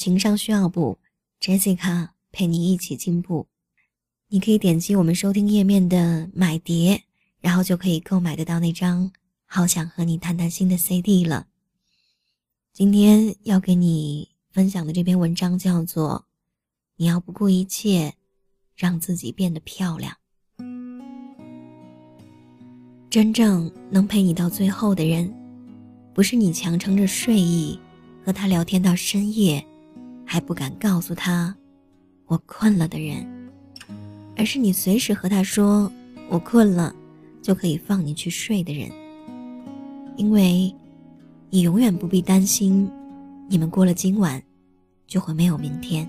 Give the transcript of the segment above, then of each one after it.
情商需要补，Jessica 陪你一起进步。你可以点击我们收听页面的买碟，然后就可以购买得到那张《好想和你谈谈心》的 CD 了。今天要给你分享的这篇文章叫做《你要不顾一切让自己变得漂亮》。真正能陪你到最后的人，不是你强撑着睡意和他聊天到深夜。还不敢告诉他我困了的人，而是你随时和他说我困了，就可以放你去睡的人。因为，你永远不必担心，你们过了今晚，就会没有明天。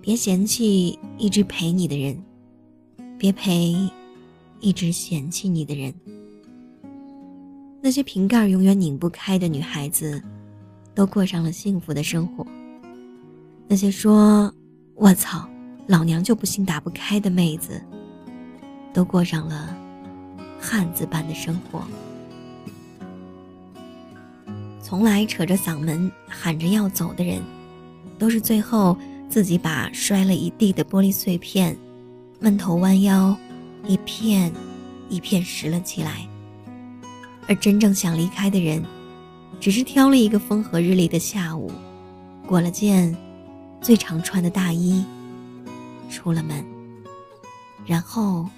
别嫌弃一直陪你的人，别陪一直嫌弃你的人。那些瓶盖永远拧不开的女孩子。都过上了幸福的生活。那些说“我操，老娘就不信打不开”的妹子，都过上了汉子般的生活。从来扯着嗓门喊着要走的人，都是最后自己把摔了一地的玻璃碎片，闷头弯腰，一片一片拾了起来。而真正想离开的人。只是挑了一个风和日丽的下午，裹了件最常穿的大衣，出了门，然后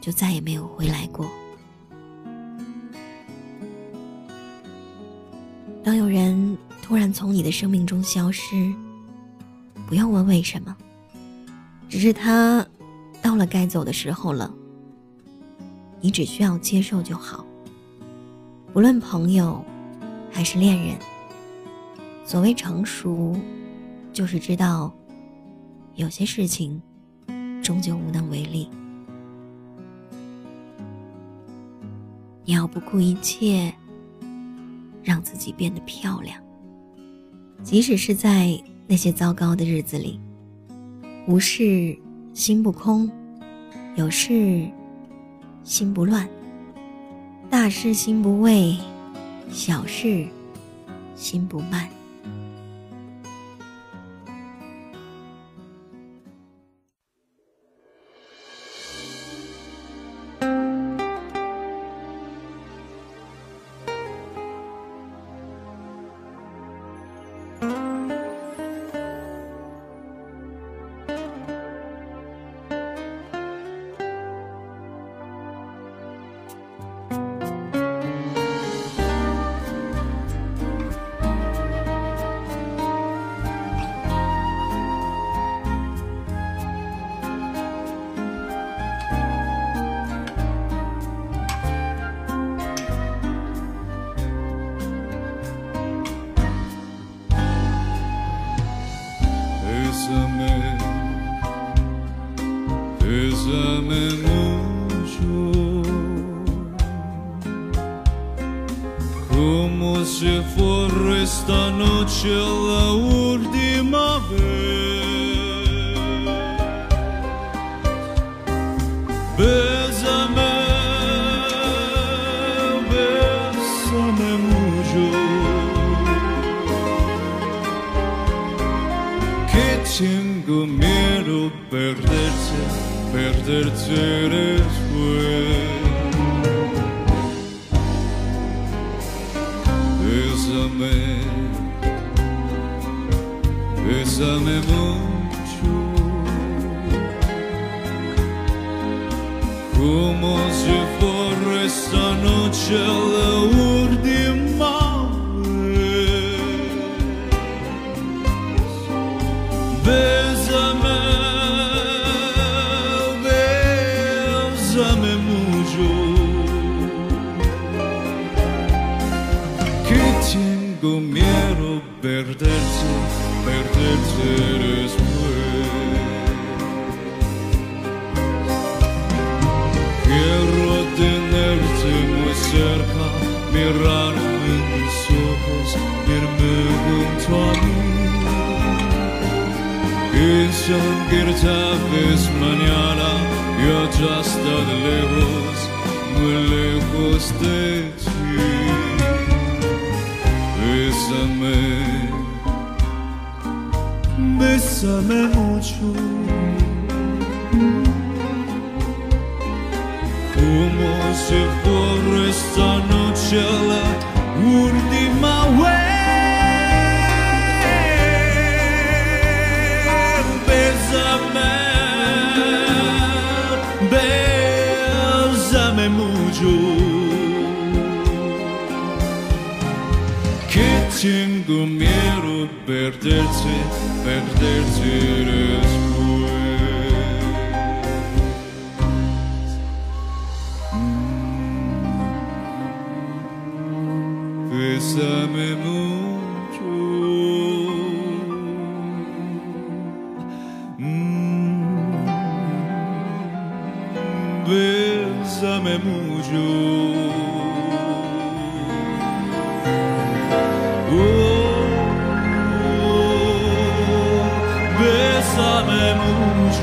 就再也没有回来过。当有人突然从你的生命中消失，不用问为什么，只是他到了该走的时候了，你只需要接受就好。无论朋友，还是恋人，所谓成熟，就是知道有些事情终究无能为力。你要不顾一切让自己变得漂亮，即使是在那些糟糕的日子里，无事心不空，有事心不乱。大事心不畏，小事心不慢。Bésame mucho, como si fuera esta noche la última vez. Tengo miedo perderte perderte después. Bésame, bésame mucho, como si fuera esta noche la última miedo perderte, perderte después. Quiero tenerte muy cerca, mirarme en mis ojos, irme junto a mí. Y sentir tal vez mañana yo ya estoy lejos, muy lejos de ti. Bésame, bésame mucho. Como si fuera esta noche la tengo miedo perderte, perderte mm. después. Bésame mucho.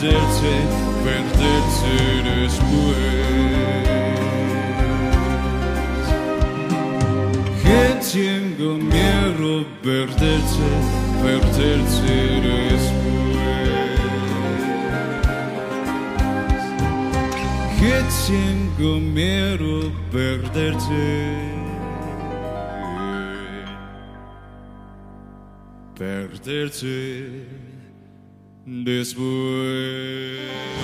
perderte, perderte después. Que tengo miedo perderte, perderte después. Que tengo miedo. Perderte this way.